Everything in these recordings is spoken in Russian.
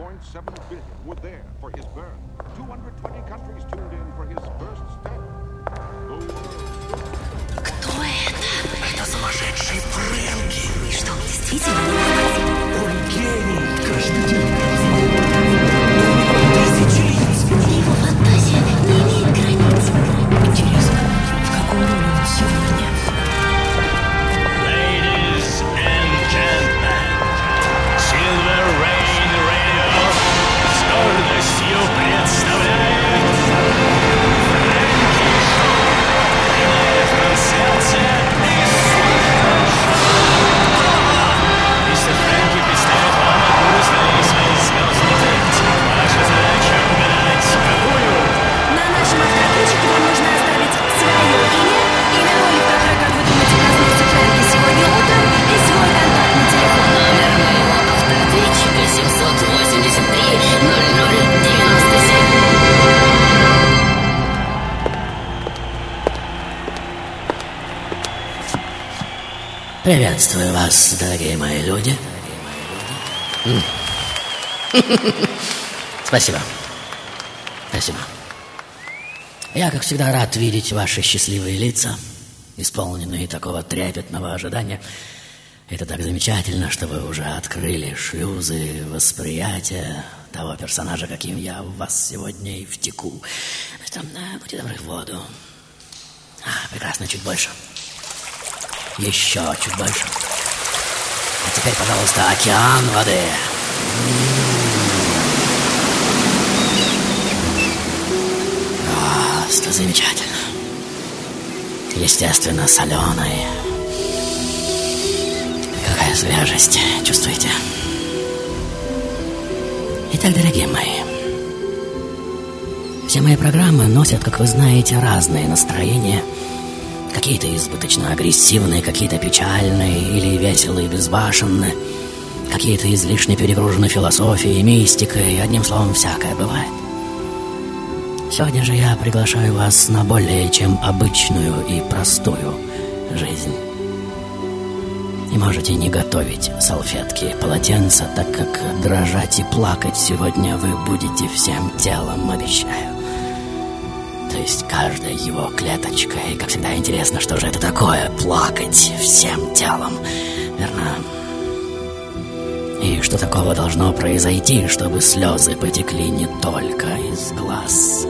1.7 billion were there for his birth. 220 countries tuned in for his first step. The world Кто это? Это сумасшедший Фрэнки. И что, он действительно не Он гений. Приветствую вас, дорогие мои люди. Спасибо. Спасибо. Я, как всегда, рад видеть ваши счастливые лица, исполненные такого трепетного ожидания. Это так замечательно, что вы уже открыли шлюзы восприятия того персонажа, каким я в вас сегодня и втеку. Ну, там, да, будьте добры, в воду. А, прекрасно, чуть больше. Еще чуть больше. А теперь, пожалуйста, океан воды. Просто замечательно. Естественно, соленый. Какая свежесть, чувствуете? Итак, дорогие мои, все мои программы носят, как вы знаете, разные настроения. Какие-то избыточно агрессивные, какие-то печальные или веселые, безбашенные. Какие-то излишне перегружены философией, мистикой, одним словом, всякое бывает. Сегодня же я приглашаю вас на более чем обычную и простую жизнь. И можете не готовить салфетки, полотенца, так как дрожать и плакать сегодня вы будете всем телом, обещаю. Есть каждая его клеточка. И, как всегда, интересно, что же это такое плакать всем телом. Верно? И что такого должно произойти, чтобы слезы потекли не только из глаз.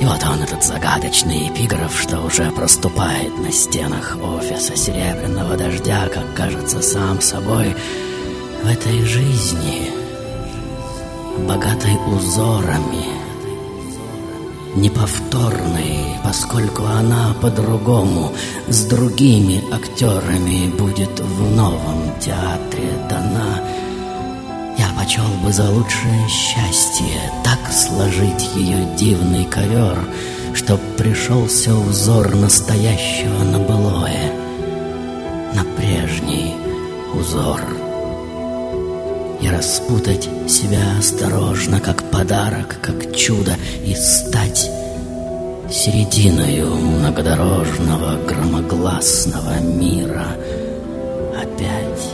И вот он, этот загадочный эпиграф, что уже проступает на стенах офиса Серебряного Дождя, как кажется сам собой, в этой жизни, богатой узорами, неповторной, поскольку она по-другому, с другими актерами будет в новом театре дана. Я почел бы за лучшее счастье так сложить ее дивный ковер, чтоб пришелся узор настоящего на былое, на прежний узор и распутать себя осторожно, как подарок, как чудо, и стать серединою многодорожного, громогласного мира опять.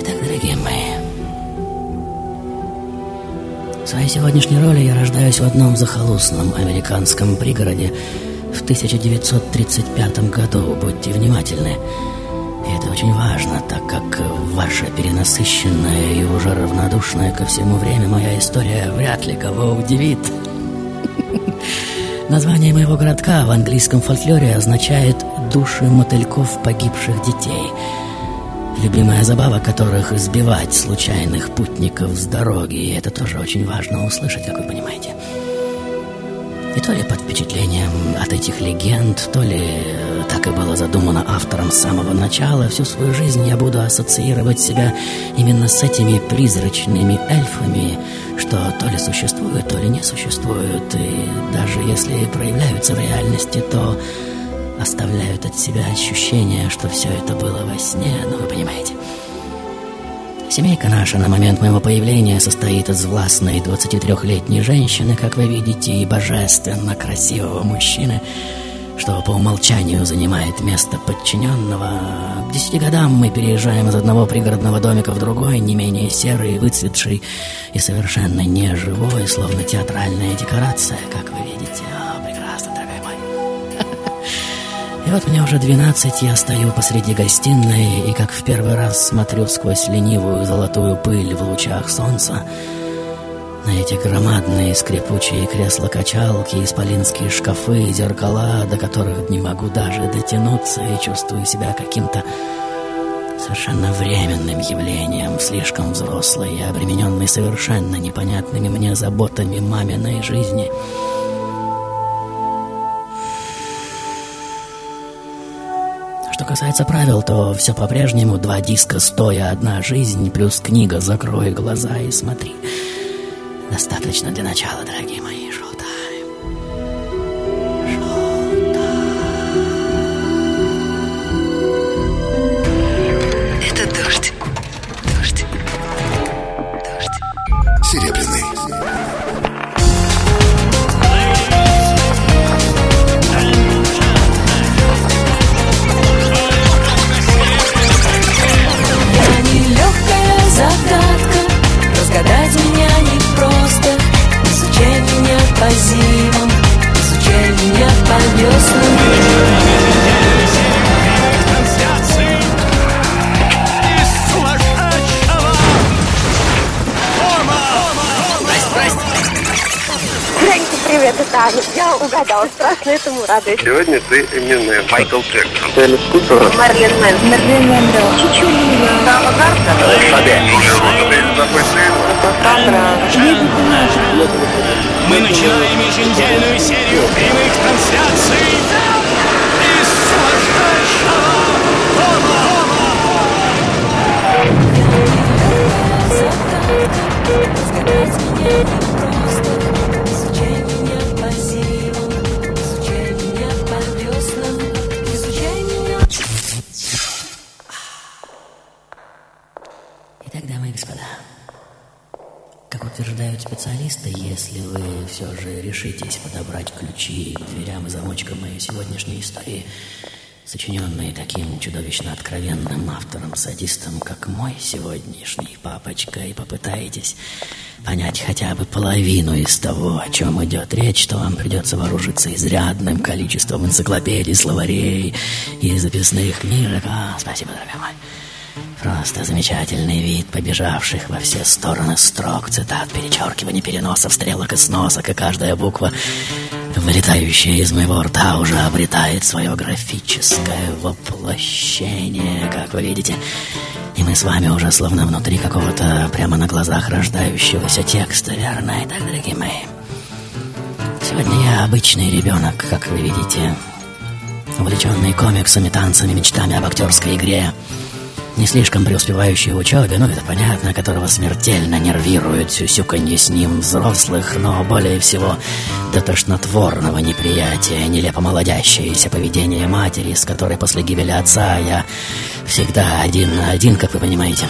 Итак, дорогие мои, в своей сегодняшней роли я рождаюсь в одном захолустном американском пригороде в 1935 году. Будьте внимательны. Это очень важно, так как ваша перенасыщенная и уже равнодушная ко всему время моя история вряд ли кого удивит. Название моего городка в английском фольклоре означает «души мотыльков погибших детей», любимая забава которых избивать случайных путников с дороги. И это тоже очень важно услышать, как вы понимаете. И то ли под впечатлением от этих легенд, то ли э, так и было задумано автором с самого начала, всю свою жизнь я буду ассоциировать себя именно с этими призрачными эльфами, что то ли существуют, то ли не существуют, и даже если проявляются в реальности, то оставляют от себя ощущение, что все это было во сне, ну вы понимаете. Семейка наша на момент моего появления состоит из властной 23-летней женщины, как вы видите, и божественно красивого мужчины, что по умолчанию занимает место подчиненного. К десяти годам мы переезжаем из одного пригородного домика в другой, не менее серый, выцветший и совершенно неживой, словно театральная декорация, как вы видите. О, прекрасно, дорогой мой. И вот мне уже двенадцать, я стою посреди гостиной и как в первый раз смотрю сквозь ленивую золотую пыль в лучах солнца на эти громадные скрипучие кресла-качалки, исполинские шкафы, зеркала, до которых не могу даже дотянуться и чувствую себя каким-то совершенно временным явлением, слишком взрослой и обремененной совершенно непонятными мне заботами маминой жизни. Что касается правил, то все по-прежнему два диска стоя, одна жизнь, плюс книга «Закрой глаза и смотри». Достаточно для начала, дорогие мои, Угадала, страшно этому радуюсь. Сегодня ты Эминем, Майкл Джексон. Марлен Мэн. Мерлин Монро. Чичулина. Дама Мы начинаем еженедельную серию прямых трансляций из сумасшедшего меня если вы все же решитесь подобрать ключи к дверям и замочкам моей сегодняшней истории, сочиненные таким чудовищно откровенным автором-садистом, как мой сегодняшний папочка, и попытаетесь понять хотя бы половину из того, о чем идет речь, то вам придется вооружиться изрядным количеством энциклопедий, словарей и записных книжек. А, спасибо, дорогой мой. Просто замечательный вид побежавших во все стороны строк, цитат, перечеркиваний, переносов, стрелок и сносок, и каждая буква, вылетающая из моего рта, уже обретает свое графическое воплощение, как вы видите. И мы с вами уже словно внутри какого-то прямо на глазах рождающегося текста, верно? Итак, дорогие мои, сегодня я обычный ребенок, как вы видите, увлеченный комиксами, танцами, мечтами об актерской игре, не слишком преуспевающий в учебе, ну это понятно, которого смертельно нервирует сюсюканье с ним взрослых, но более всего до тошнотворного неприятия, нелепо молодящееся поведение матери, с которой после гибели отца я всегда один на один, как вы понимаете.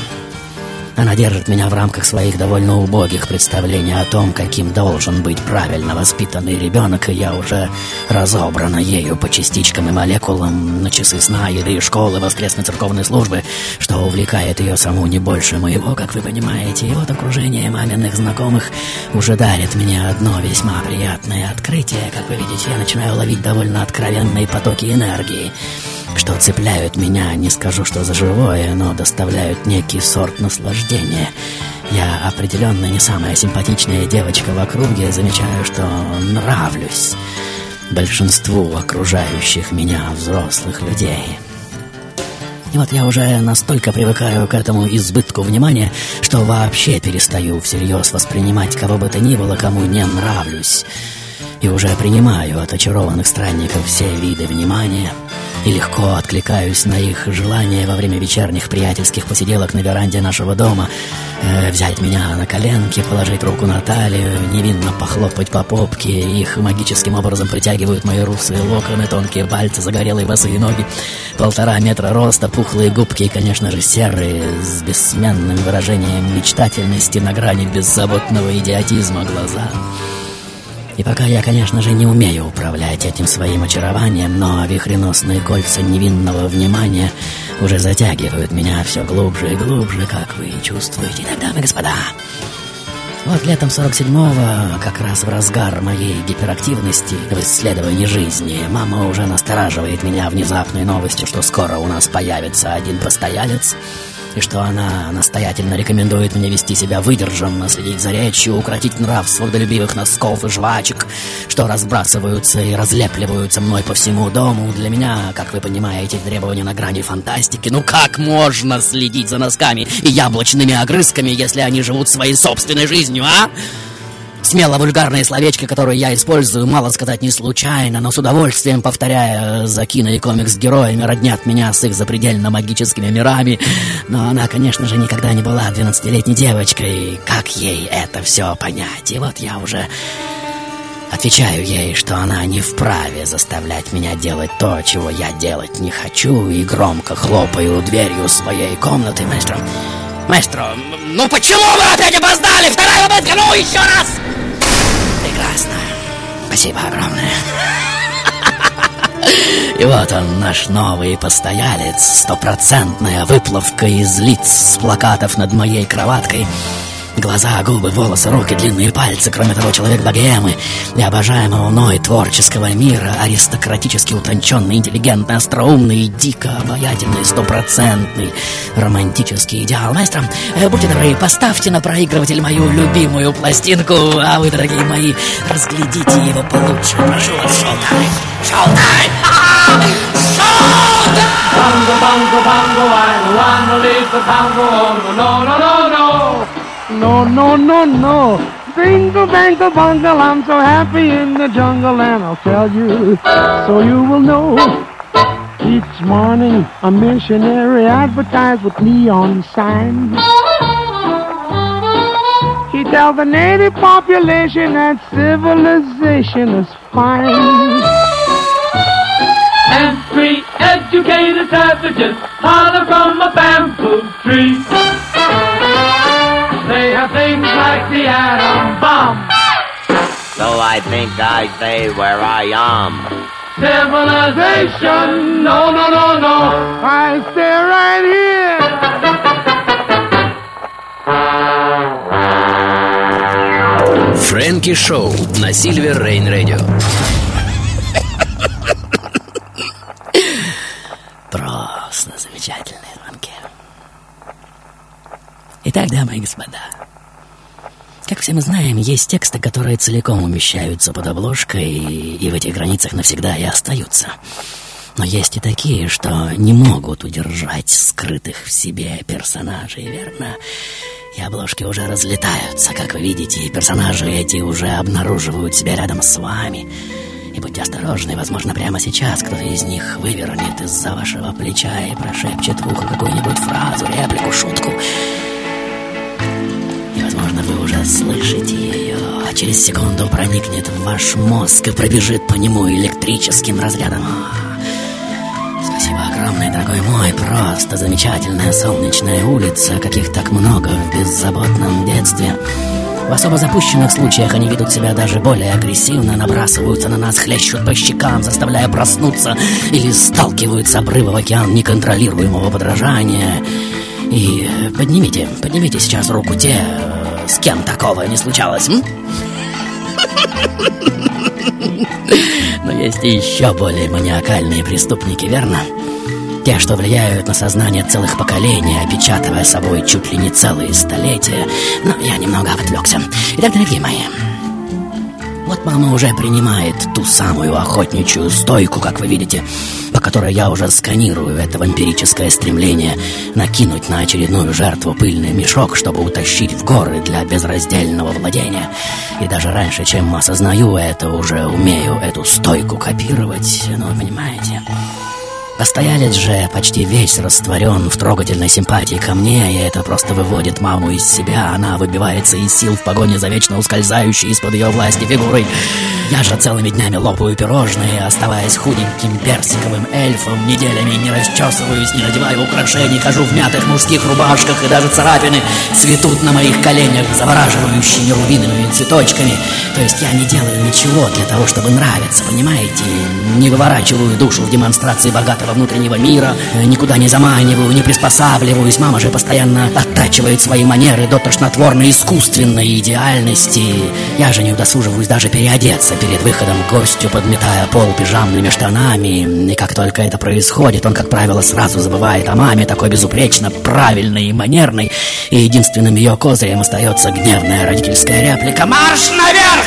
Она держит меня в рамках своих довольно убогих представлений о том, каким должен быть правильно воспитанный ребенок, и я уже разобрана ею по частичкам и молекулам на часы сна, еды, школы, воскресной церковной службы, что увлекает ее саму не больше моего, как вы понимаете. И вот окружение маминых знакомых уже дарит мне одно весьма приятное открытие. Как вы видите, я начинаю ловить довольно откровенные потоки энергии что цепляют меня, не скажу, что за живое, но доставляют некий сорт наслаждения. Я определенно не самая симпатичная девочка в округе, замечаю, что нравлюсь большинству окружающих меня взрослых людей. И вот я уже настолько привыкаю к этому избытку внимания, что вообще перестаю всерьез воспринимать кого бы то ни было, кому не нравлюсь. И уже принимаю от очарованных странников все виды внимания и легко откликаюсь на их желание во время вечерних приятельских посиделок на веранде нашего дома э, взять меня на коленки, положить руку на талию, невинно похлопать по попке. Их магическим образом притягивают мои русые локоны, тонкие пальцы, загорелые босые ноги, полтора метра роста, пухлые губки и, конечно же, серые, с бессменным выражением мечтательности на грани беззаботного идиотизма глаза. И пока я, конечно же, не умею управлять этим своим очарованием, но вихреносные кольца невинного внимания уже затягивают меня все глубже и глубже, как вы чувствуете. Дамы и господа, вот летом 47-го, как раз в разгар моей гиперактивности в исследовании жизни, мама уже настораживает меня внезапной новостью, что скоро у нас появится один постоялец, и что она настоятельно рекомендует мне вести себя выдержанно, следить за речью, укротить нрав свободолюбивых носков и жвачек, что разбрасываются и разлепливаются мной по всему дому. Для меня, как вы понимаете, требования на грани фантастики. Ну как можно следить за носками и яблочными огрызками, если они живут своей собственной жизнью, а? Смело вульгарные словечки, которые я использую, мало сказать не случайно, но с удовольствием, повторяя за кино и комикс героями, роднят меня с их запредельно магическими мирами. Но она, конечно же, никогда не была 12-летней девочкой. Как ей это все понять? И вот я уже отвечаю ей, что она не вправе заставлять меня делать то, чего я делать не хочу, и громко хлопаю дверью своей комнаты, маэстро. Маэстро, ну почему вы опять опоздали? Вторая попытка, ну еще раз! Прекрасно. Спасибо огромное. И вот он, наш новый постоялец, стопроцентная выплавка из лиц с плакатов над моей кроваткой. Глаза, губы, волосы, руки, длинные пальцы, кроме того, человек богемы и обожаемого мной творческого мира, аристократически утонченный, интеллигентный, остроумный дико обаятельный, стопроцентный романтический идеал. Маэстро, э, будьте добры, поставьте на проигрыватель мою любимую пластинку, а вы, дорогие мои, разглядите его получше. Прошу вас, шоу-тайм! Шоу-тайм! Шоу-тайм! Bongo, bongo, bongo, I wanna leave the bongo. No, no, no, no. No, no, no, no. Bingo, bango, bungle, I'm so happy in the jungle, and I'll tell you so you will know. Each morning, a missionary advertised with neon signs. He tells the native population that civilization is fine. And three educated savages holler from a bamboo tree. The atom bomb, So I think I stay where I am. civilization. No, no, no, no. I stay right here. Фрэнки Шоу на Сильвер Рейн Радио. Просто замечательные звонки. Итак, дамы и господа, как все мы знаем, есть тексты, которые целиком умещаются под обложкой и, в этих границах навсегда и остаются. Но есть и такие, что не могут удержать скрытых в себе персонажей, верно? И обложки уже разлетаются, как вы видите, и персонажи эти уже обнаруживают себя рядом с вами. И будьте осторожны, возможно, прямо сейчас кто-то из них вывернет из-за вашего плеча и прошепчет в ухо какую-нибудь фразу, реплику, шутку. Уже слышите ее, а через секунду проникнет в ваш мозг и пробежит по нему электрическим разрядом. Спасибо огромное, дорогой мой. Просто замечательная солнечная улица, каких так много в беззаботном детстве. В особо запущенных случаях они ведут себя даже более агрессивно, набрасываются на нас, хлещут по щекам, заставляя проснуться, или сталкивают с обрыва в океан неконтролируемого подражания. И поднимите, поднимите сейчас руку те, с кем такого не случалось, м? Но есть и еще более маниакальные преступники, верно? Те, что влияют на сознание целых поколений, опечатывая собой чуть ли не целые столетия. Но я немного отвлекся. Итак, дорогие мои, вот мама уже принимает ту самую охотничью стойку, как вы видите, по которой я уже сканирую это вампирическое стремление накинуть на очередную жертву пыльный мешок, чтобы утащить в горы для безраздельного владения. И даже раньше, чем осознаю это, уже умею эту стойку копировать, ну, понимаете... Постоялец же почти весь растворен в трогательной симпатии ко мне, и это просто выводит маму из себя. Она выбивается из сил в погоне за вечно ускользающей из-под ее власти фигурой. Я же целыми днями лопаю пирожные, оставаясь худеньким персиковым эльфом, неделями не расчесываюсь, не надеваю украшений, хожу в мятых мужских рубашках, и даже царапины цветут на моих коленях завораживающими рубиновыми цветочками. То есть я не делаю ничего для того, чтобы нравиться, понимаете? Не выворачиваю душу в демонстрации богатого внутреннего мира, никуда не заманиваю, не приспосабливаюсь. Мама же постоянно оттачивает свои манеры до тошнотворной искусственной идеальности. Я же не удосуживаюсь даже переодеться перед выходом к гостю, подметая пол пижамными штанами. И как только это происходит, он, как правило, сразу забывает о маме, такой безупречно правильной и манерной. И единственным ее козырем остается гневная родительская реплика «Марш наверх!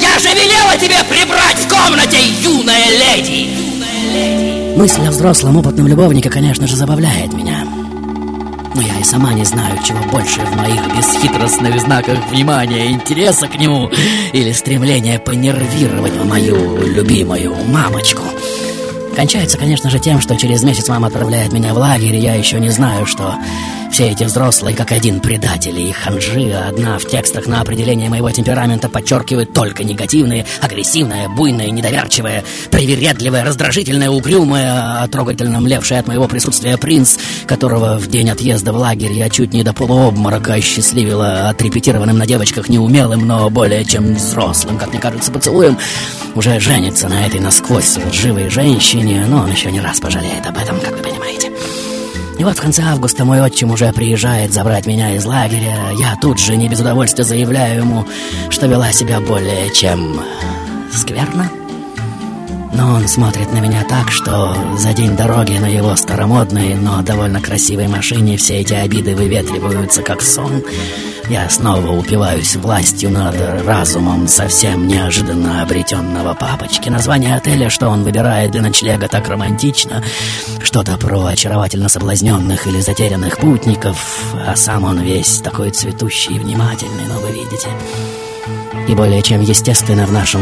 Я же велела тебе прибрать в комнате, юная леди!» Мысль о взрослом опытном любовнике, конечно же, забавляет меня. Но я и сама не знаю, чего больше в моих бесхитростных знаках внимания, интереса к нему или стремления понервировать мою любимую мамочку. Кончается, конечно же, тем, что через месяц мама отправляет меня в лагерь, и я еще не знаю, что все эти взрослые как один предатели и ханжи, а одна в текстах на определение моего темперамента подчеркивает только негативные, агрессивное, буйное, недоверчивое, привередливое, раздражительное, угрюмое, а трогательно млевшее от моего присутствия принц, которого в день отъезда в лагерь я чуть не до полуобморока осчастливила отрепетированным на девочках неумелым, но более чем взрослым, как мне кажется, поцелуем, уже женится на этой насквозь лживой женщине, но он еще не раз пожалеет об этом, как вы понимаете. И вот в конце августа мой отчим уже приезжает забрать меня из лагеря. Я тут же не без удовольствия заявляю ему, что вела себя более чем скверно. Но он смотрит на меня так, что за день дороги на его старомодной, но довольно красивой машине все эти обиды выветриваются как сон. Я снова упиваюсь властью над разумом совсем неожиданно обретенного папочки. Название отеля, что он выбирает для ночлега, так романтично. Что-то про очаровательно соблазненных или затерянных путников. А сам он весь такой цветущий и внимательный, но вы видите... И более чем естественно в нашем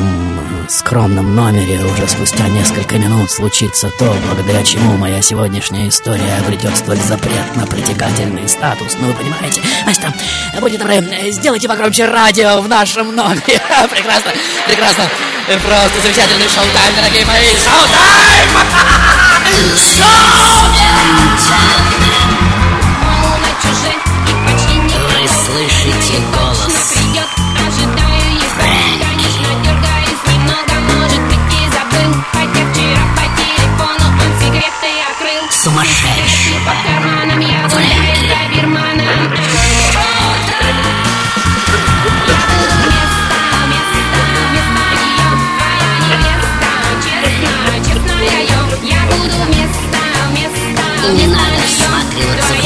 скромном номере уже спустя несколько минут случится то, благодаря чему моя сегодняшняя история обретет столь запретно притягательный статус. Ну, вы понимаете? Мастер, будьте добры, сделайте погромче радио в нашем номере. прекрасно, прекрасно. Просто замечательный шоу-тайм, дорогие мои. Шоу-тайм! Вы слышите голос? Не надо всматриваться в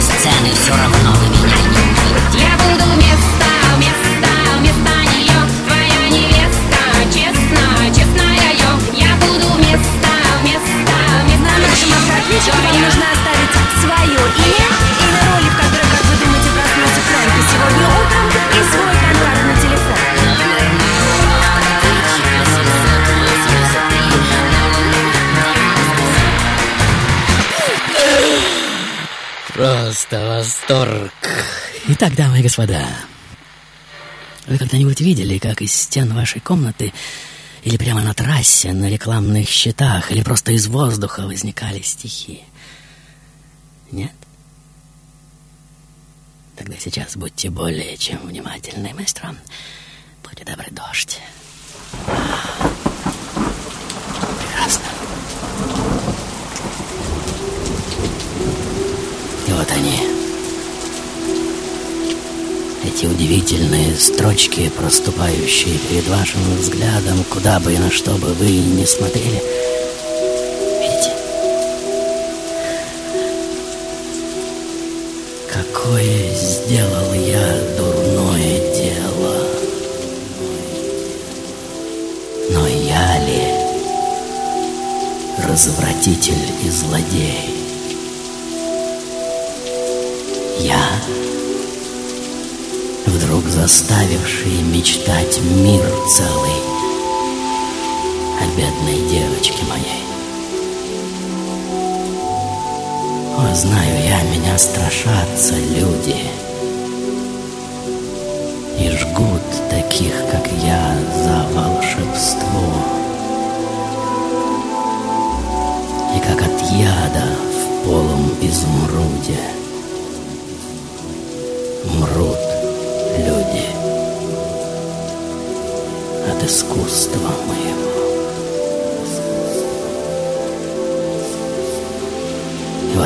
сцены, все равно меня не увидите. Я буду место, место, место нее, твоя невеста, честно, честная я. Я буду место, место, место На нашем автоответчике Просто восторг. Итак, дамы и господа, вы когда-нибудь видели, как из стен вашей комнаты или прямо на трассе, на рекламных щитах, или просто из воздуха возникали стихи? Нет? Тогда сейчас будьте более чем внимательны, мастер. Будьте добры, дождь. Прекрасно. Вот они. Эти удивительные строчки, проступающие перед вашим взглядом, куда бы и на что бы вы ни смотрели. Видите? Какое сделал я дурное дело. Но я ли развратитель и злодей? Я, вдруг заставивший мечтать мир целый о бедной девочке моей. О, знаю я, меня страшатся люди. И жгут таких, как я, за волшебство. И как от яда в полом изумруде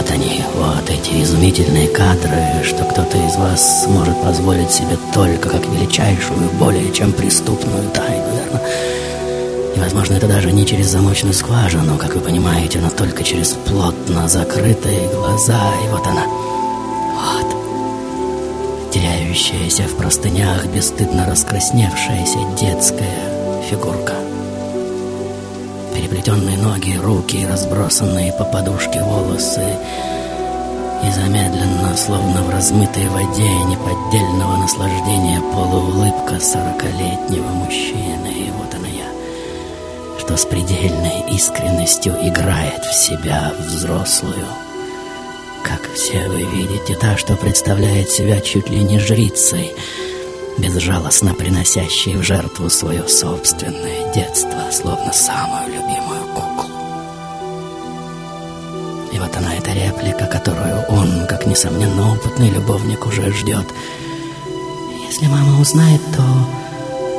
вот они, вот эти изумительные кадры, что кто-то из вас может позволить себе только как величайшую, более чем преступную тайну, верно? И, возможно, это даже не через замочную скважину, как вы понимаете, но только через плотно закрытые глаза. И вот она, вот, теряющаяся в простынях, бесстыдно раскрасневшаяся детская фигурка. Переплетенные ноги, руки, разбросанные по подушке волосы и замедленно, словно в размытой воде неподдельного наслаждения полуулыбка сорокалетнего мужчины. И вот она я, что с предельной искренностью играет в себя взрослую. Как все вы видите, та, что представляет себя чуть ли не жрицей, безжалостно приносящей в жертву свое собственное детство, словно самую любимую куклу. И вот она, эта реплика, которую он, как несомненно опытный любовник, уже ждет. Если мама узнает, то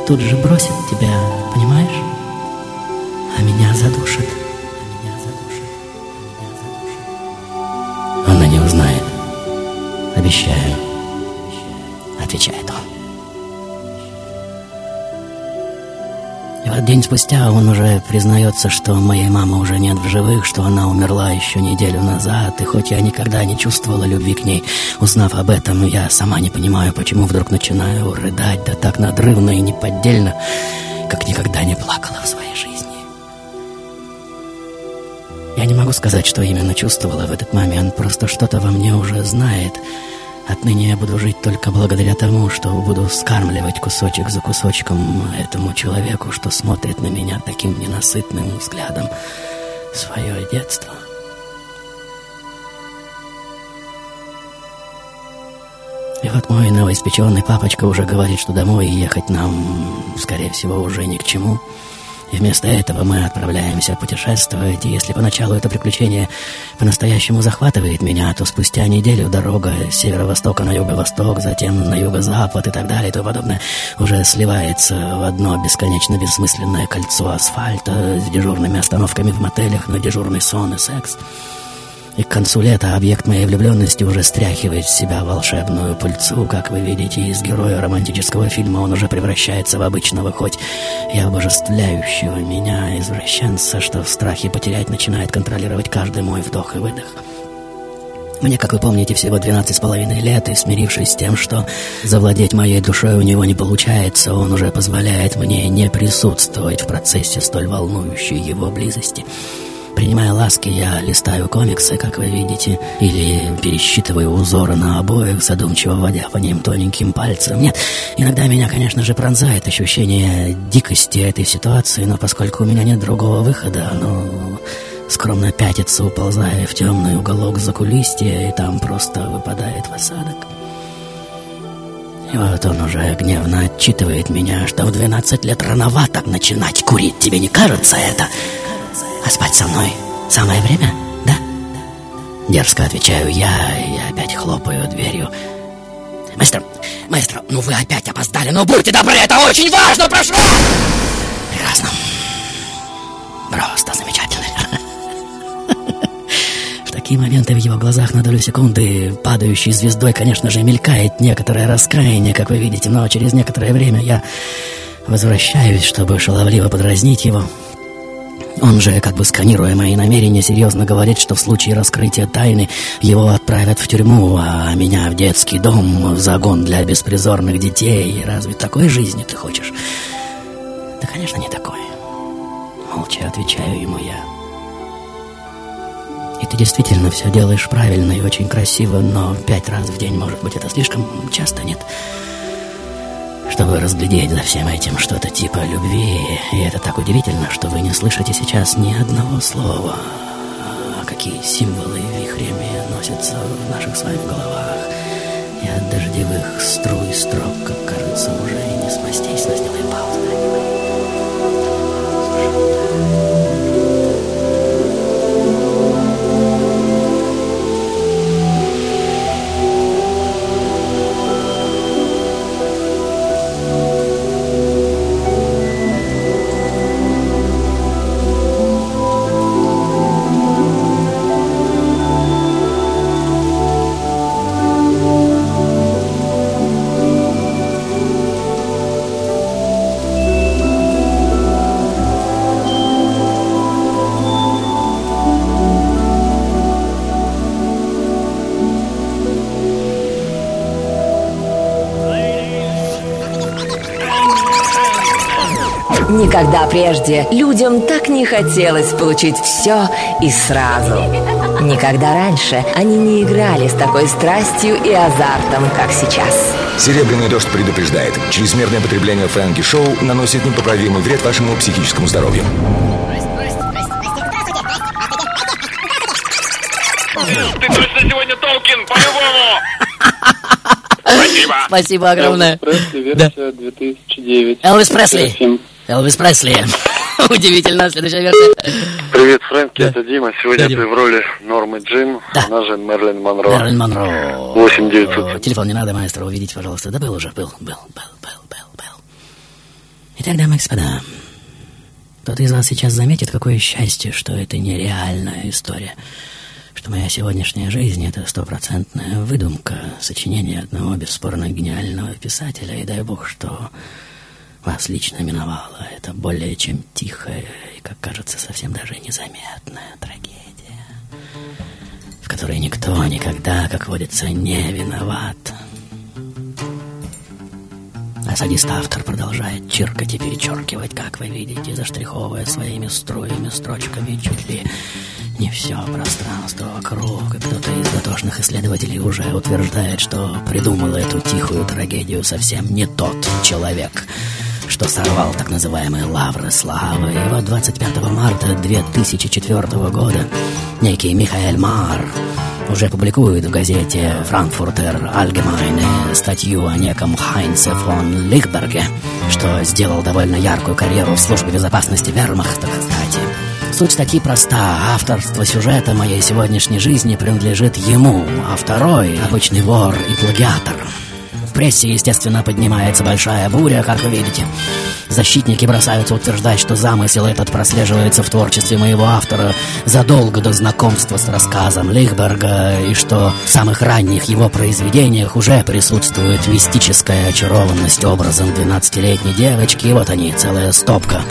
тут же бросит тебя, понимаешь? А меня задушит. Она не узнает. Обещаю. Отвечает он. День спустя он уже признается, что моей мамы уже нет в живых, что она умерла еще неделю назад, и хоть я никогда не чувствовала любви к ней, узнав об этом, я сама не понимаю, почему вдруг начинаю рыдать, да так надрывно и неподдельно, как никогда не плакала в своей жизни. Я не могу сказать, что именно чувствовала в этот момент, просто что-то во мне уже знает — Отныне я буду жить только благодаря тому, что буду скармливать кусочек за кусочком этому человеку, что смотрит на меня таким ненасытным взглядом свое детство. И вот мой новоиспеченный папочка уже говорит, что домой ехать нам, скорее всего, уже ни к чему — и вместо этого мы отправляемся путешествовать, и если поначалу это приключение по-настоящему захватывает меня, то спустя неделю дорога с северо-востока на юго-восток, затем на юго-запад и так далее и тому подобное уже сливается в одно бесконечно бессмысленное кольцо асфальта с дежурными остановками в мотелях на дежурный сон и секс. И к концу лета объект моей влюбленности уже стряхивает с себя волшебную пыльцу. Как вы видите, из героя романтического фильма он уже превращается в обычного, хоть и обожествляющего меня извращенца, что в страхе потерять начинает контролировать каждый мой вдох и выдох. Мне, как вы помните, всего 12 с половиной лет, и смирившись с тем, что завладеть моей душой у него не получается, он уже позволяет мне не присутствовать в процессе столь волнующей его близости. Принимая ласки, я листаю комиксы, как вы видите, или пересчитываю узоры на обоих, задумчиво водя по ним тоненьким пальцем. Нет, иногда меня, конечно же, пронзает ощущение дикости этой ситуации, но поскольку у меня нет другого выхода, оно скромно пятится, уползая в темный уголок закулисья, и там просто выпадает в осадок. И вот он уже гневно отчитывает меня, что в 12 лет рановато начинать курить. Тебе не кажется это? А спать со мной самое время, да? Дерзко отвечаю я и опять хлопаю дверью. Маэстро, маэстро, ну вы опять опоздали, но будьте добры, это очень важно, прошу! Прекрасно. Просто замечательно. В такие моменты в его глазах на долю секунды падающей звездой, конечно же, мелькает некоторое раскаяние, как вы видите, но через некоторое время я возвращаюсь, чтобы шаловливо подразнить его. Он же, как бы сканируя мои намерения, серьезно говорит, что в случае раскрытия тайны его отправят в тюрьму, а меня в детский дом, в загон для беспризорных детей. Разве такой жизни ты хочешь? Да, конечно, не такой. Молча отвечаю ему я. И ты действительно все делаешь правильно и очень красиво, но пять раз в день, может быть, это слишком часто, нет? Нет чтобы разглядеть за всем этим что-то типа любви. И это так удивительно, что вы не слышите сейчас ни одного слова. какие символы вихрями носятся в наших с вами головах. И от дождевых струй строк, как Никогда прежде людям так не хотелось получить все и сразу. Никогда раньше они не играли с такой страстью и азартом, как сейчас. Серебряный дождь предупреждает. Чрезмерное потребление Фрэнки Шоу наносит непоправимый вред вашему психическому здоровью. Ты точно сегодня Толкин, по-любому! Спасибо. Спасибо огромное. Пресли, версия 2009. Элвис Пресли. Элвис Пресли. Удивительно. Следующая версия. Привет, Фрэнки, это Дима. Сегодня Да, ты в роли Нормы Джин, она же Мерлин Монро. Мерлин Монро. 8900. Телефон не надо, маэстро, увидите, пожалуйста. Да был уже, был, был, был, был, был, был. Итак, дамы и господа, кто-то из вас сейчас заметит, какое счастье, что это нереальная история. Что моя сегодняшняя жизнь — это стопроцентная выдумка, сочинение одного бесспорно гениального писателя. И дай бог, что вас лично миновало. Это более чем тихая и, как кажется, совсем даже незаметная трагедия, в которой никто никогда, как водится, не виноват. А садист-автор продолжает чиркать и перечеркивать, как вы видите, заштриховывая своими струями, строчками чуть ли не все пространство вокруг. И кто-то из дотошных исследователей уже утверждает, что придумал эту тихую трагедию совсем не тот человек, что сорвал так называемые лавры славы. И вот 25 марта 2004 года некий Михаэль Мар уже публикует в газете «Франкфуртер Allgemeine» статью о неком Хайнце фон Лихберге, что сделал довольно яркую карьеру в службе безопасности вермахта, кстати. Суть статьи проста. Авторство сюжета моей сегодняшней жизни принадлежит ему, а второй — обычный вор и плагиатор. В прессе, естественно, поднимается большая буря, как вы видите. Защитники бросаются утверждать, что замысел этот прослеживается в творчестве моего автора задолго до знакомства с рассказом Лихберга, и что в самых ранних его произведениях уже присутствует мистическая очарованность образом 12-летней девочки, и вот они, целая стопка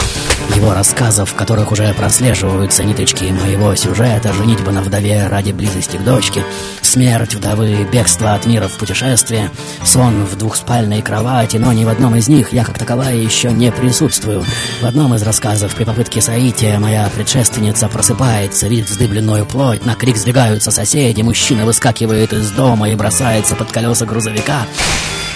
его рассказов, в которых уже прослеживаются ниточки моего сюжета, женитьба на вдове ради близости к дочке, смерть вдовы, бегство от мира в путешествие, сон в двухспальной кровати, но ни в одном из них я как таковая еще не присутствую. В одном из рассказов при попытке соития моя предшественница просыпается, видит вздыбленную плоть, на крик сдвигаются соседи, мужчина выскакивает из дома и бросается под колеса грузовика.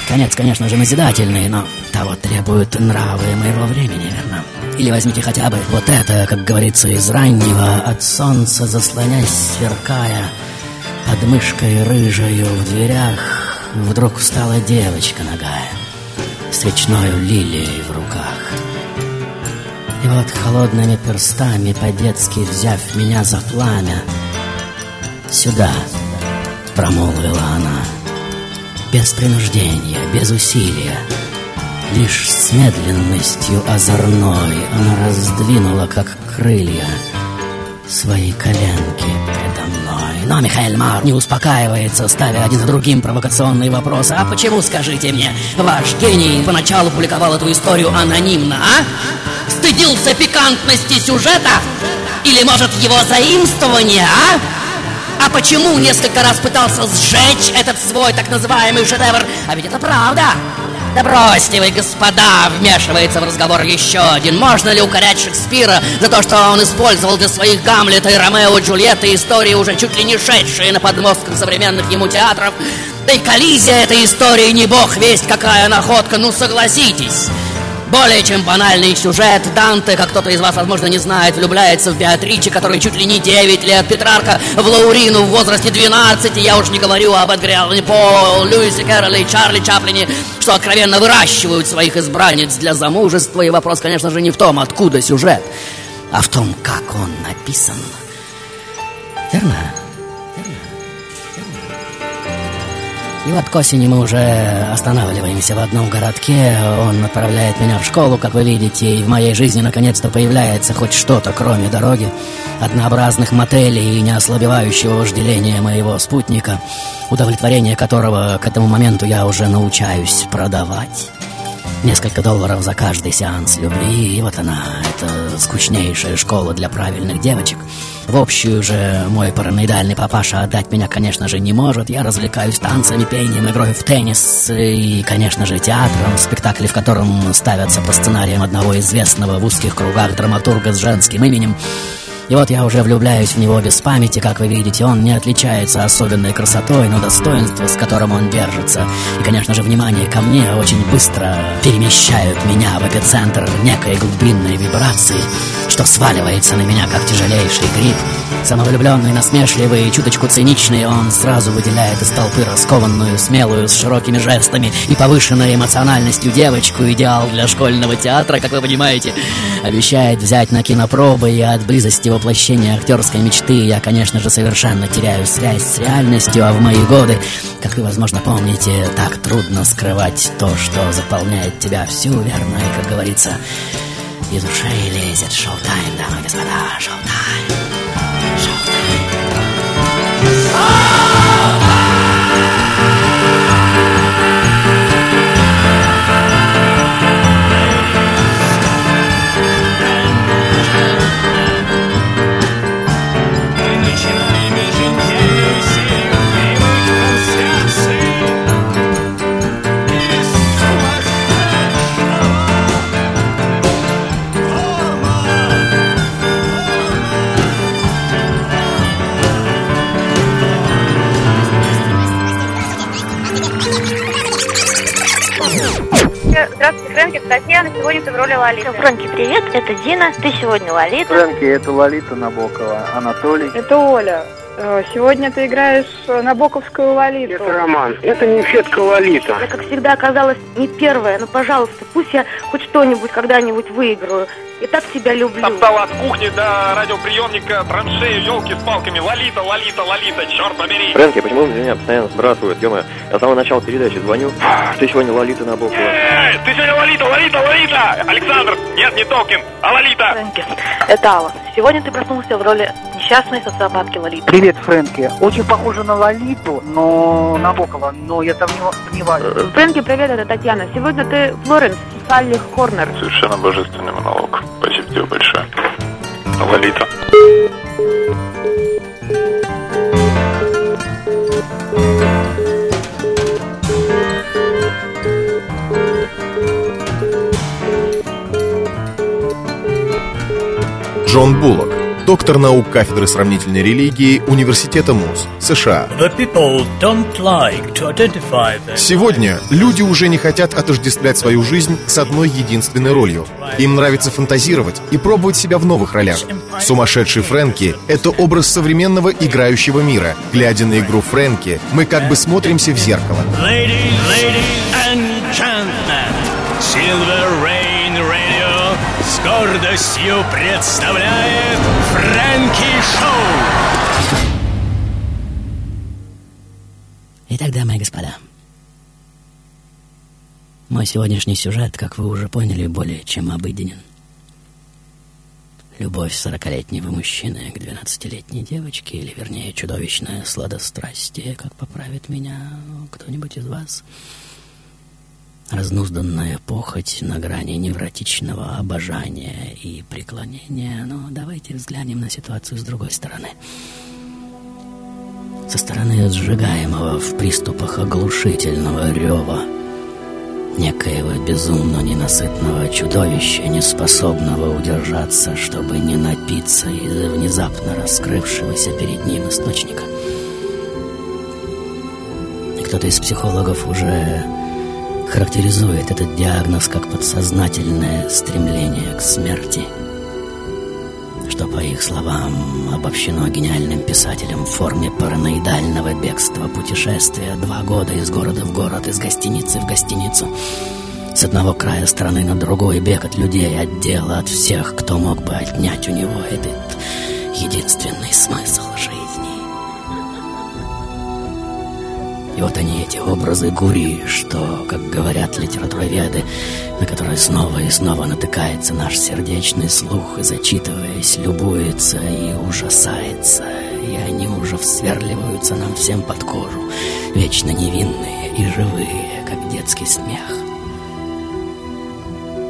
Конец, конечно же, назидательный, но того требуют нравы моего времени, верно? Или возьмите хотя бы вот это, как говорится, из раннего, от солнца заслонясь, сверкая, под мышкой рыжою в дверях, вдруг встала девочка ногая, с лилией в руках. И вот холодными перстами, по-детски взяв меня за пламя, «Сюда», — промолвила она, без принуждения, без усилия, Лишь с медленностью озорной Она раздвинула, как крылья, Свои коленки предо мной. Но Михаил Мар не успокаивается, ставя один за другим провокационные вопросы. А почему, скажите мне, ваш гений поначалу публиковал эту историю анонимно, а? Стыдился пикантности сюжета? Или, может, его заимствования, а? А почему несколько раз пытался сжечь этот свой так называемый шедевр? А ведь это правда. Да бросьте вы, господа, вмешивается в разговор еще один. Можно ли укорять Шекспира за то, что он использовал для своих Гамлета и Ромео и Джульетты истории, уже чуть ли не шедшие на подмостках современных ему театров? Да и коллизия этой истории не бог весть какая находка, ну согласитесь. Более чем банальный сюжет. Данте, как кто-то из вас, возможно, не знает, влюбляется в Беатриче, которой чуть ли не 9 лет. Петрарка в Лаурину в возрасте 12. И я уж не говорю об Эдгаре Аллане По, Льюисе Кэрроле и Чарли Чаплине, что откровенно выращивают своих избранниц для замужества. И вопрос, конечно же, не в том, откуда сюжет, а в том, как он написан. Верно? И вот к осени мы уже останавливаемся в одном городке. Он отправляет меня в школу, как вы видите, и в моей жизни наконец-то появляется хоть что-то, кроме дороги, однообразных мотелей и неослабевающего вожделения моего спутника, удовлетворение которого к этому моменту я уже научаюсь продавать. Несколько долларов за каждый сеанс любви, и вот она, это скучнейшая школа для правильных девочек. В общую же мой параноидальный папаша отдать меня, конечно же, не может. Я развлекаюсь танцами, пением, игрой в теннис и, конечно же, театром, спектакли в котором ставятся по сценариям одного известного в узких кругах драматурга с женским именем. И вот я уже влюбляюсь в него без памяти, как вы видите. Он не отличается особенной красотой, но достоинство, с которым он держится. И, конечно же, внимание ко мне очень быстро перемещают меня в эпицентр некой глубинной вибрации, что сваливается на меня, как тяжелейший гриб. Самовлюбленный, насмешливый и чуточку циничный, он сразу выделяет из толпы раскованную, смелую, с широкими жестами и повышенной эмоциональностью девочку, идеал для школьного театра, как вы понимаете. Обещает взять на кинопробы и от близости воплощения актерской мечты я, конечно же, совершенно теряю связь с реальностью, а в мои годы, как вы, возможно, помните, так трудно скрывать то, что заполняет тебя всю, верно, и, как говорится, из ушей лезет шоу-тайм, дамы и господа, шоу-тайм. Здравствуйте, Татьяна. Сегодня ты в роли Лолиты. Фрэнки, привет, это Дина. Ты сегодня Лолита. Фрэнки, это Лолита Набокова. Анатолий. Это Оля. Э, Сегодня ты играешь Набоковскую Лолиту. Это Роман. Это нимфетка Лолита. Я, как всегда, оказалась не первая, но, пожалуйста, пусть я хоть что-нибудь когда-нибудь выиграю. И так тебя люблю. Там стало от кухни до радиоприемника, траншеи, елки с палками. Лолита, Лолита, Лолита, черт побери. Фрэнки, почему вы меня постоянно сбрасывают? ё я с самого начала передачи звоню. Ты сегодня Лолита Набокова. Эй, ты сегодня Лолита, Лолита, Лолита! Александр, нет, не Толкин, а Лолита. Фрэнки, это Алла. Сегодня ты проснулся в роли несчастной социопатки Лолиты. Привет, Фрэнки. Очень похоже на Лолиту, но Набокова, но я там не сомневаюсь. Фрэнки, привет, это Татьяна. Сегодня ты Флоренс, Салли Хорнер. Совершенно божественный монолог. Спасибо тебе большое. Лолита. Джон Буллок, доктор наук кафедры сравнительной религии Университета МУЗ, США. Like Сегодня люди уже не хотят отождествлять свою жизнь с одной единственной ролью. Им нравится фантазировать и пробовать себя в новых ролях. Сумасшедший Фрэнки — это образ современного играющего мира. Глядя на игру Фрэнки, мы как бы смотримся в зеркало. Ladies гордостью представляет Фрэнки Шоу. Итак, дамы и господа, мой сегодняшний сюжет, как вы уже поняли, более чем обыденен. Любовь сорокалетнего мужчины к двенадцатилетней девочке, или, вернее, чудовищное сладострастие, как поправит меня кто-нибудь из вас. Разнузданная похоть на грани невротичного обожания и преклонения. Но давайте взглянем на ситуацию с другой стороны. Со стороны сжигаемого в приступах оглушительного рева некоего безумно ненасытного чудовища, не способного удержаться, чтобы не напиться из внезапно раскрывшегося перед ним источника. И кто-то из психологов уже характеризует этот диагноз как подсознательное стремление к смерти, что, по их словам, обобщено гениальным писателем в форме параноидального бегства путешествия два года из города в город, из гостиницы в гостиницу, с одного края страны на другой, бег от людей, от дела, от всех, кто мог бы отнять у него этот единственный смысл жизни. И вот они, эти образы Гури, что, как говорят литературоведы, на которые снова и снова натыкается наш сердечный слух, и, зачитываясь, любуется и ужасается, и они уже всверливаются нам всем под кожу, вечно невинные и живые, как детский смех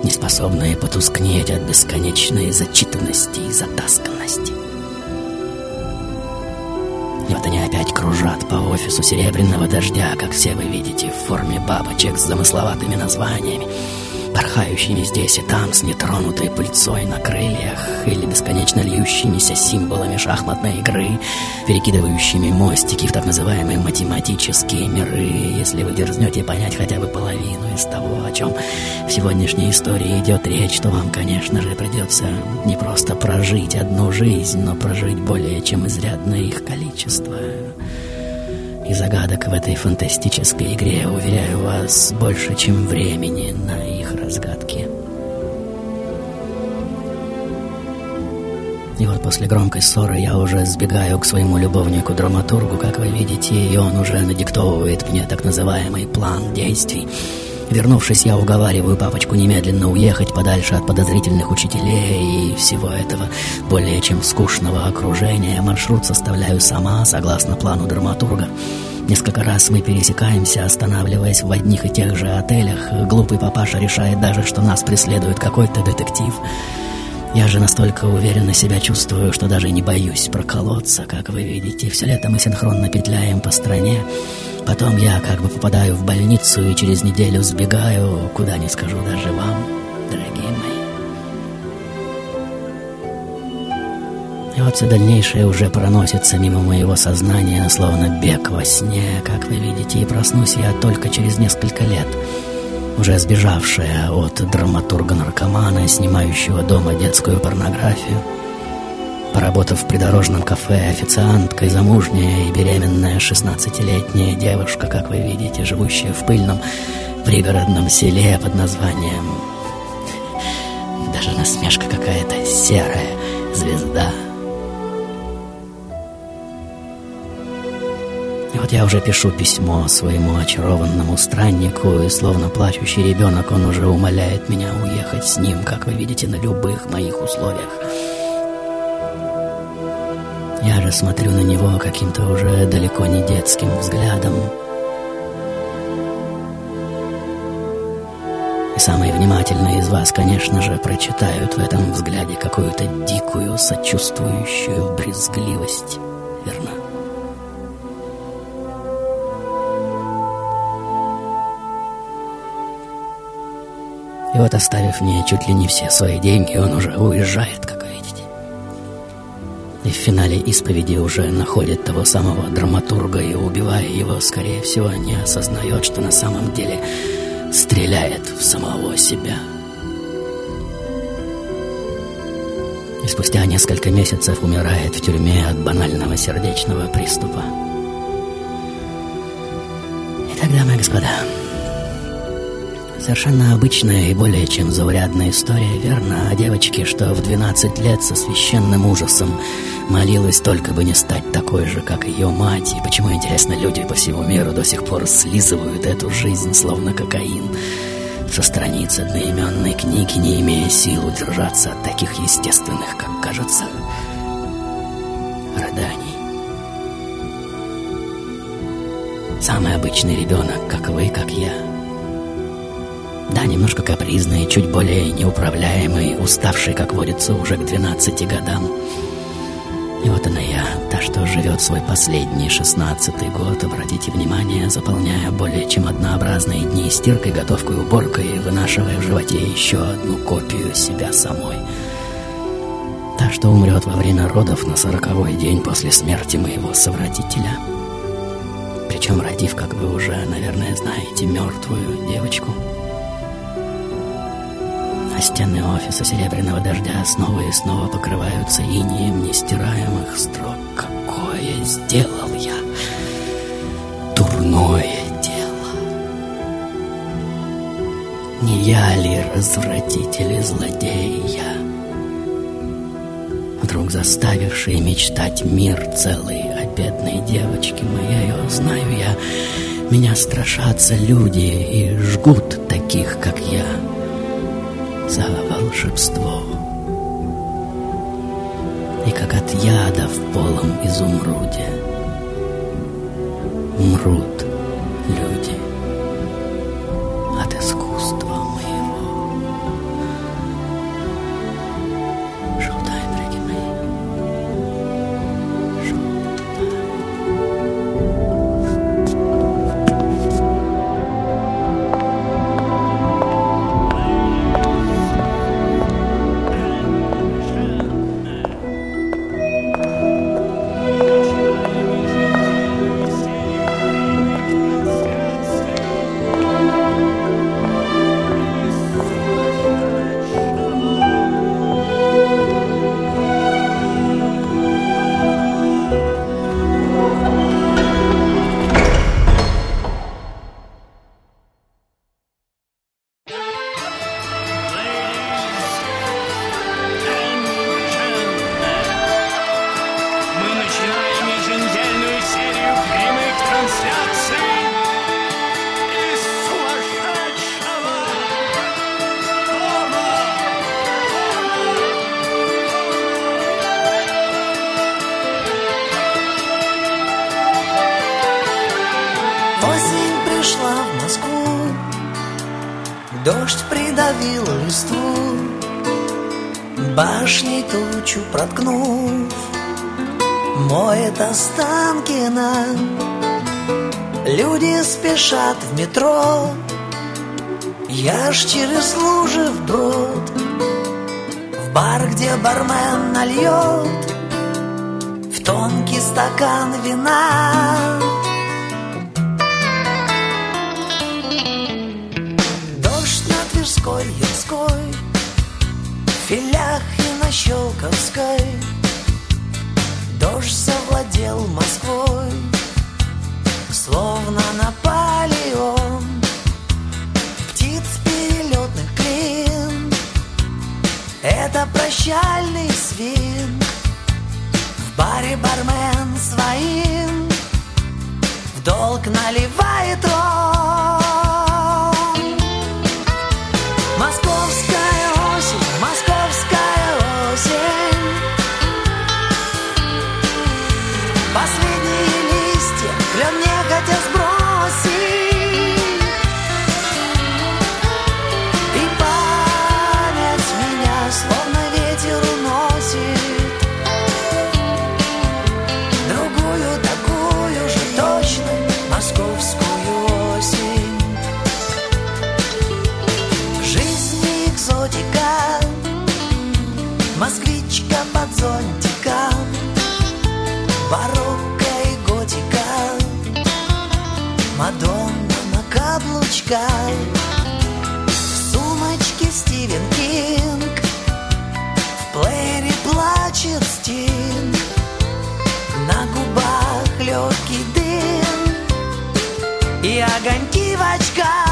неспособные потускнеть от бесконечной зачитанности и затасканности. И вот они опять кружат по офису серебряного дождя, как все вы видите, в форме бабочек с замысловатыми названиями порхающими здесь и там с нетронутой пыльцой на крыльях или бесконечно льющимися символами шахматной игры, перекидывающими мостики в так называемые математические миры, если вы дерзнете понять хотя бы половину из того, о чем в сегодняшней истории идет речь, то вам, конечно же, придется не просто прожить одну жизнь, но прожить более чем изрядное их количество. И загадок в этой фантастической игре, уверяю вас, больше, чем времени на их разгадки. И вот после громкой ссоры я уже сбегаю к своему любовнику-драматургу, как вы видите, и он уже надиктовывает мне так называемый план действий — Вернувшись, я уговариваю папочку немедленно уехать подальше от подозрительных учителей и всего этого более чем скучного окружения. Маршрут составляю сама, согласно плану драматурга. Несколько раз мы пересекаемся, останавливаясь в одних и тех же отелях. Глупый папаша решает даже, что нас преследует какой-то детектив. Я же настолько уверенно себя чувствую, что даже не боюсь проколоться, как вы видите. Все лето мы синхронно петляем по стране. Потом я как бы попадаю в больницу и через неделю сбегаю, куда не скажу даже вам, дорогие мои. И вот все дальнейшее уже проносится мимо моего сознания, словно бег во сне, как вы видите, и проснусь я только через несколько лет, уже сбежавшая от драматурга-наркомана, снимающего дома детскую порнографию, Поработав в придорожном кафе официанткой, замужняя и беременная 16-летняя девушка, как вы видите, живущая в пыльном пригородном селе под названием... Даже насмешка какая-то серая звезда. Вот я уже пишу письмо своему очарованному страннику, и словно плачущий ребенок, он уже умоляет меня уехать с ним, как вы видите, на любых моих условиях. Я же смотрю на него каким-то уже далеко не детским взглядом. И самые внимательные из вас, конечно же, прочитают в этом взгляде какую-то дикую, сочувствующую брезгливость. Верно? И вот оставив мне чуть ли не все свои деньги, он уже уезжает, как и в финале исповеди уже находит того самого драматурга и, убивая его, скорее всего, не осознает, что на самом деле стреляет в самого себя. И спустя несколько месяцев умирает в тюрьме от банального сердечного приступа. Итак, дамы и господа, Совершенно обычная и более чем заурядная история, верно, о девочке, что в 12 лет со священным ужасом молилась только бы не стать такой же, как ее мать. И почему, интересно, люди по всему миру до сих пор слизывают эту жизнь, словно кокаин, со страниц одноименной книги, не имея сил удержаться от таких естественных, как кажется, рыданий. Самый обычный ребенок, как вы, как я — да, немножко капризный, чуть более неуправляемый, уставший, как водится, уже к 12 годам. И вот она я, та, что живет свой последний шестнадцатый год, обратите внимание, заполняя более чем однообразные дни стиркой, готовкой, уборкой, вынашивая в животе еще одну копию себя самой. Та, что умрет во время родов на сороковой день после смерти моего совратителя. Причем родив, как вы уже, наверное, знаете, мертвую девочку. А стены офиса Серебряного Дождя снова и снова покрываются инием нестираемых строк. Какое сделал я дурное дело! Не я ли развратитель и злодей я? Вдруг заставивший мечтать мир целый о бедной девочке моей, о, я, меня страшатся люди и жгут таких, как я, за волшебство. И как от яда в полом изумруде мрут Моет Останкино. Люди спешат в метро, Я ж через лужи вброд, В бар, где бармен нальет В тонкий стакан вина Дождь на Тверской, Ямской, в Филях и на Щелковской. Дождь завладел Москвой, словно Наполеон. Птиц перелетных клин, это прощальный свин. В баре бармен своим в долг наливает ром. Каблучках В сумочке Стивен Кинг. В плеере плачет Стинг. На губах легкий дым. И огоньки в очках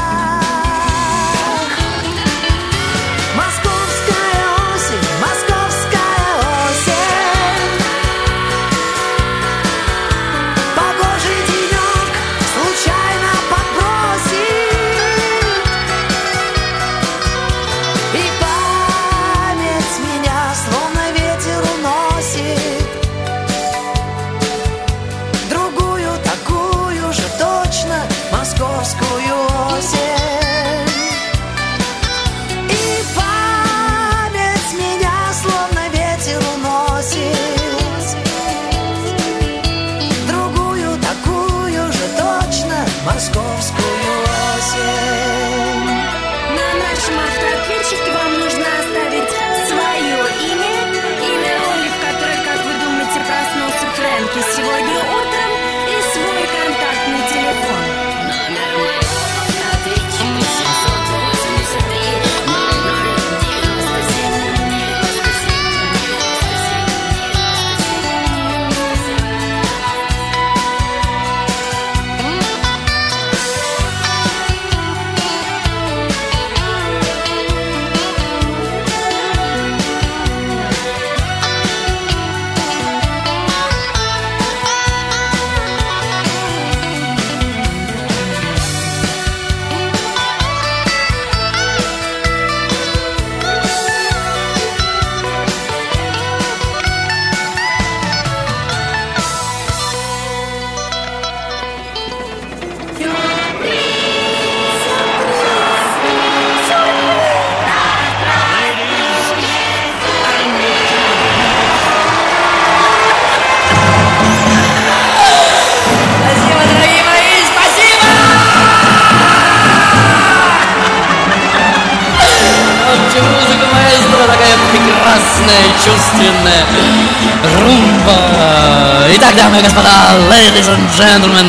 gentlemen,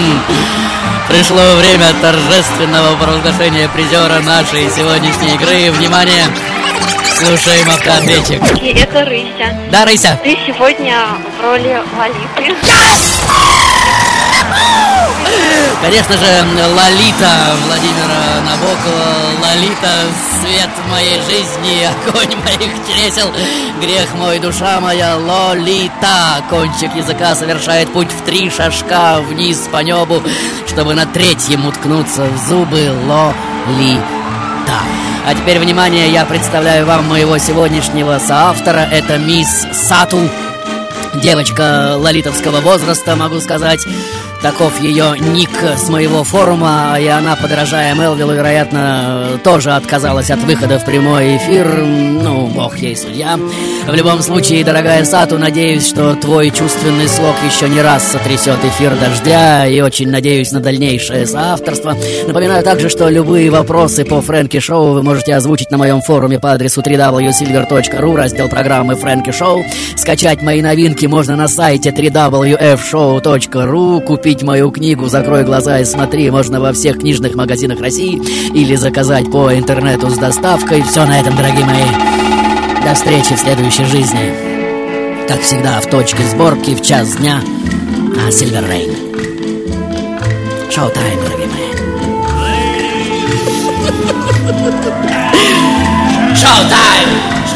пришло время торжественного провозглашения призера нашей сегодняшней игры. Внимание! Слушаем автоответчик. И это Рыся. Да, Рыся. Ты сегодня в роли Лолиты. Конечно же, Лолита Владимира Набокова, Лолита, свет моей жизни, огонь моих чресел, грех мой, душа моя, Лолита. Кончик языка совершает путь в три шажка вниз по небу, чтобы на третьем уткнуться в зубы Лолита. А теперь, внимание, я представляю вам моего сегодняшнего соавтора. Это мисс Сату, девочка лолитовского возраста, могу сказать. Таков ее ник с моего форума, и она, подражая Мелвиллу, вероятно, тоже отказалась от выхода в прямой эфир. Ну, бог ей судья. В любом случае, дорогая Сату, надеюсь, что твой чувственный слог еще не раз сотрясет эфир дождя, и очень надеюсь на дальнейшее соавторство. Напоминаю также, что любые вопросы по Фрэнки Шоу вы можете озвучить на моем форуме по адресу www.silver.ru, раздел программы Фрэнки Шоу. Скачать мои новинки можно на сайте www.fshow.ru, купить мою книгу «Закрой глаза и смотри» можно во всех книжных магазинах России или заказать по интернету с доставкой. Все на этом, дорогие мои. До встречи в следующей жизни. Как всегда, в точке сборки в час дня на Silver Rain. Шоу-тайм, дорогие мои. Шоу-тайм!